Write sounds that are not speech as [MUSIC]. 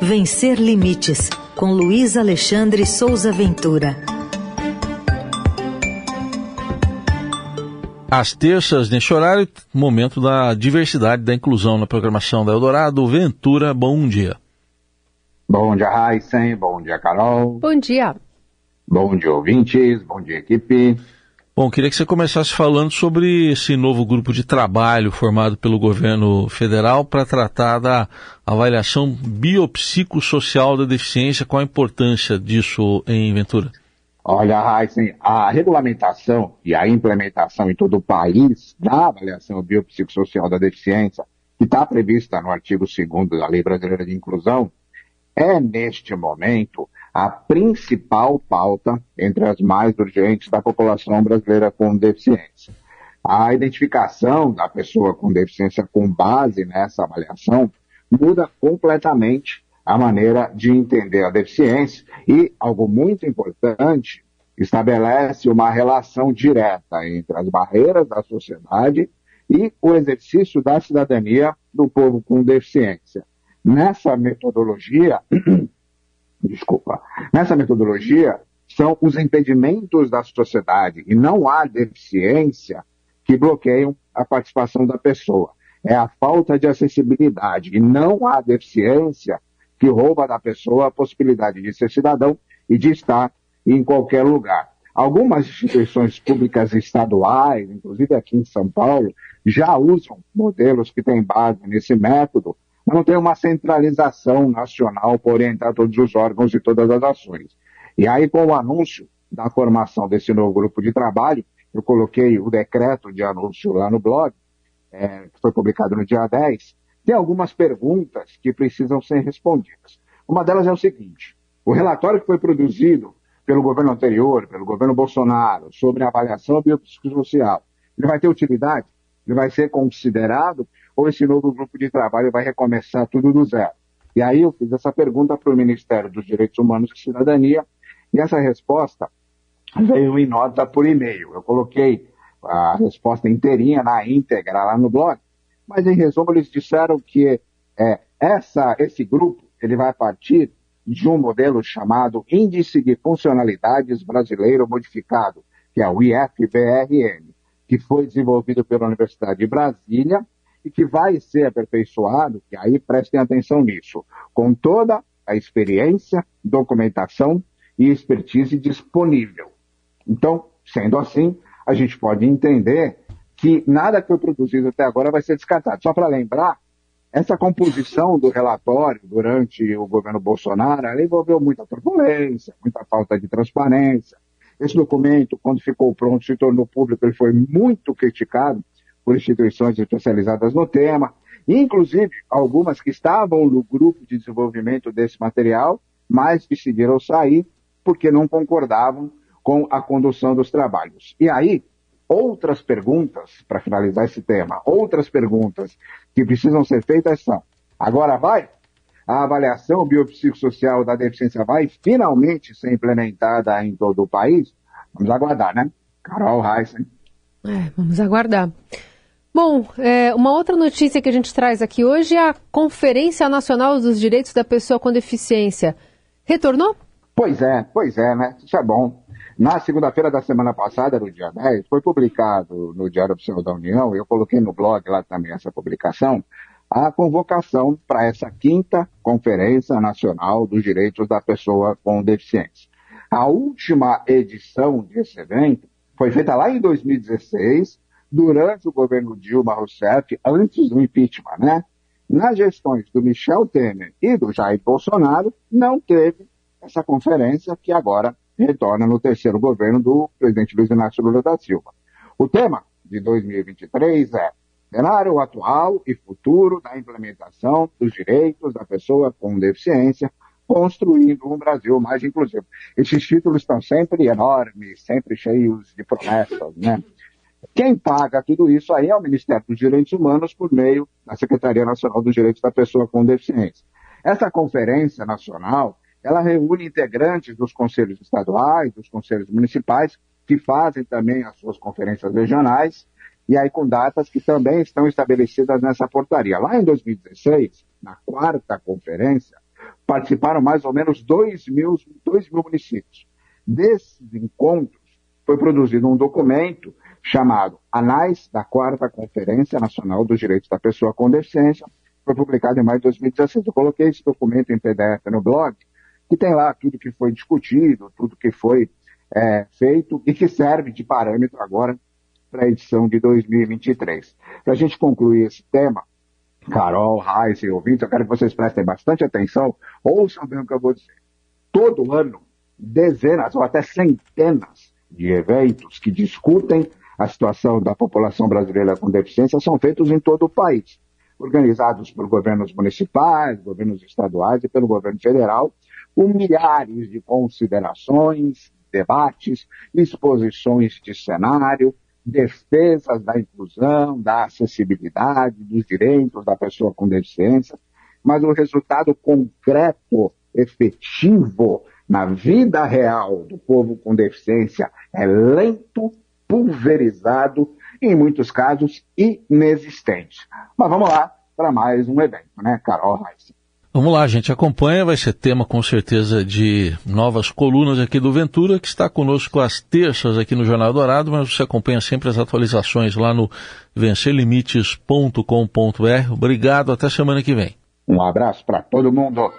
Vencer Limites, com Luiz Alexandre Souza Ventura. Às terças, neste horário, momento da diversidade da inclusão na programação da Eldorado. Ventura, bom dia. Bom dia, Heisen. Bom dia, Carol. Bom dia. Bom dia, ouvintes. Bom dia, equipe. Bom, queria que você começasse falando sobre esse novo grupo de trabalho formado pelo governo federal para tratar da avaliação biopsicossocial da deficiência. Qual a importância disso em Ventura? Olha, Heisen, a regulamentação e a implementação em todo o país da avaliação biopsicossocial da deficiência, que está prevista no artigo 2 da Lei Brasileira de Inclusão, é, neste momento, a principal pauta entre as mais urgentes da população brasileira com deficiência. A identificação da pessoa com deficiência com base nessa avaliação muda completamente a maneira de entender a deficiência e, algo muito importante, estabelece uma relação direta entre as barreiras da sociedade e o exercício da cidadania do povo com deficiência. Nessa metodologia, [CLEARS THROAT] desculpa, nessa metodologia são os impedimentos da sociedade e não há deficiência que bloqueiam a participação da pessoa. É a falta de acessibilidade e não há deficiência que rouba da pessoa a possibilidade de ser cidadão e de estar em qualquer lugar. Algumas instituições públicas estaduais, inclusive aqui em São Paulo, já usam modelos que têm base nesse método não tem uma centralização nacional para orientar todos os órgãos e todas as ações. E aí, com o anúncio da formação desse novo grupo de trabalho, eu coloquei o decreto de anúncio lá no blog, é, que foi publicado no dia 10, tem algumas perguntas que precisam ser respondidas. Uma delas é o seguinte: o relatório que foi produzido pelo governo anterior, pelo governo Bolsonaro, sobre a avaliação biopsicossocial, ele vai ter utilidade? Ele vai ser considerado ou esse novo grupo de trabalho vai recomeçar tudo do zero? E aí eu fiz essa pergunta para o Ministério dos Direitos Humanos e Cidadania, e essa resposta veio em nota por e-mail. Eu coloquei a resposta inteirinha na íntegra lá no blog, mas em resumo eles disseram que é, essa, esse grupo ele vai partir de um modelo chamado Índice de Funcionalidades Brasileiro Modificado, que é o IFBRM, que foi desenvolvido pela Universidade de Brasília e que vai ser aperfeiçoado, e aí prestem atenção nisso, com toda a experiência, documentação e expertise disponível. Então, sendo assim, a gente pode entender que nada que foi produzido até agora vai ser descartado. Só para lembrar, essa composição do relatório durante o governo Bolsonaro envolveu muita turbulência, muita falta de transparência. Esse documento, quando ficou pronto, se tornou público, ele foi muito criticado por instituições especializadas no tema, inclusive algumas que estavam no grupo de desenvolvimento desse material, mas decidiram sair porque não concordavam com a condução dos trabalhos. E aí, outras perguntas, para finalizar esse tema, outras perguntas que precisam ser feitas são: agora vai? A avaliação biopsicossocial da deficiência vai finalmente ser implementada em todo o país? Vamos aguardar, né? Carol Heissen. É, vamos aguardar. Bom, é, uma outra notícia que a gente traz aqui hoje é a Conferência Nacional dos Direitos da Pessoa com Deficiência. Retornou? Pois é, pois é, né? Isso é bom. Na segunda-feira da semana passada, no dia 10, foi publicado no Diário Oficial da União, eu coloquei no blog lá também essa publicação, a convocação para essa quinta Conferência Nacional dos Direitos da Pessoa com Deficiência. A última edição desse evento foi feita lá em 2016, durante o governo Dilma Rousseff, antes do impeachment, né? Nas gestões do Michel Temer e do Jair Bolsonaro, não teve essa conferência que agora retorna no terceiro governo do presidente Luiz Inácio Lula da Silva. O tema de 2023 é cenário atual e futuro da implementação dos direitos da pessoa com deficiência, construindo um Brasil mais inclusivo. Esses títulos estão sempre enormes, sempre cheios de promessas, né? Quem paga tudo isso aí é o Ministério dos Direitos Humanos por meio da Secretaria Nacional dos Direitos da Pessoa com Deficiência. Essa conferência nacional, ela reúne integrantes dos conselhos estaduais, dos conselhos municipais, que fazem também as suas conferências regionais, e aí com datas que também estão estabelecidas nessa portaria. Lá em 2016, na quarta conferência, participaram mais ou menos 2 mil, 2 mil municípios. Desses encontros, foi produzido um documento chamado Anais da Quarta Conferência Nacional dos Direitos da Pessoa com Deficiência, foi publicado em maio de 2016. Eu coloquei esse documento em PDF no blog, que tem lá tudo que foi discutido, tudo que foi é, feito e que serve de parâmetro agora para a edição de 2023. Para a gente concluir esse tema, Carol, Raiz e ouvintes, eu quero que vocês prestem bastante atenção, ouçam bem o que eu vou dizer. Todo ano, dezenas ou até centenas de eventos que discutem a situação da população brasileira com deficiência são feitos em todo o país, organizados por governos municipais, governos estaduais e pelo governo federal, com milhares de considerações, debates, exposições de cenário, defesas da inclusão, da acessibilidade, dos direitos da pessoa com deficiência, mas o resultado concreto, efetivo, na vida real do povo com deficiência é lento, pulverizado e, em muitos casos, inexistente. Mas vamos lá para mais um evento, né, Carol Reis? Vamos lá, gente, acompanha, vai ser tema com certeza de novas colunas aqui do Ventura, que está conosco às terças aqui no Jornal Dourado, mas você acompanha sempre as atualizações lá no vencerlimites.com.br. Obrigado, até semana que vem. Um abraço para todo mundo.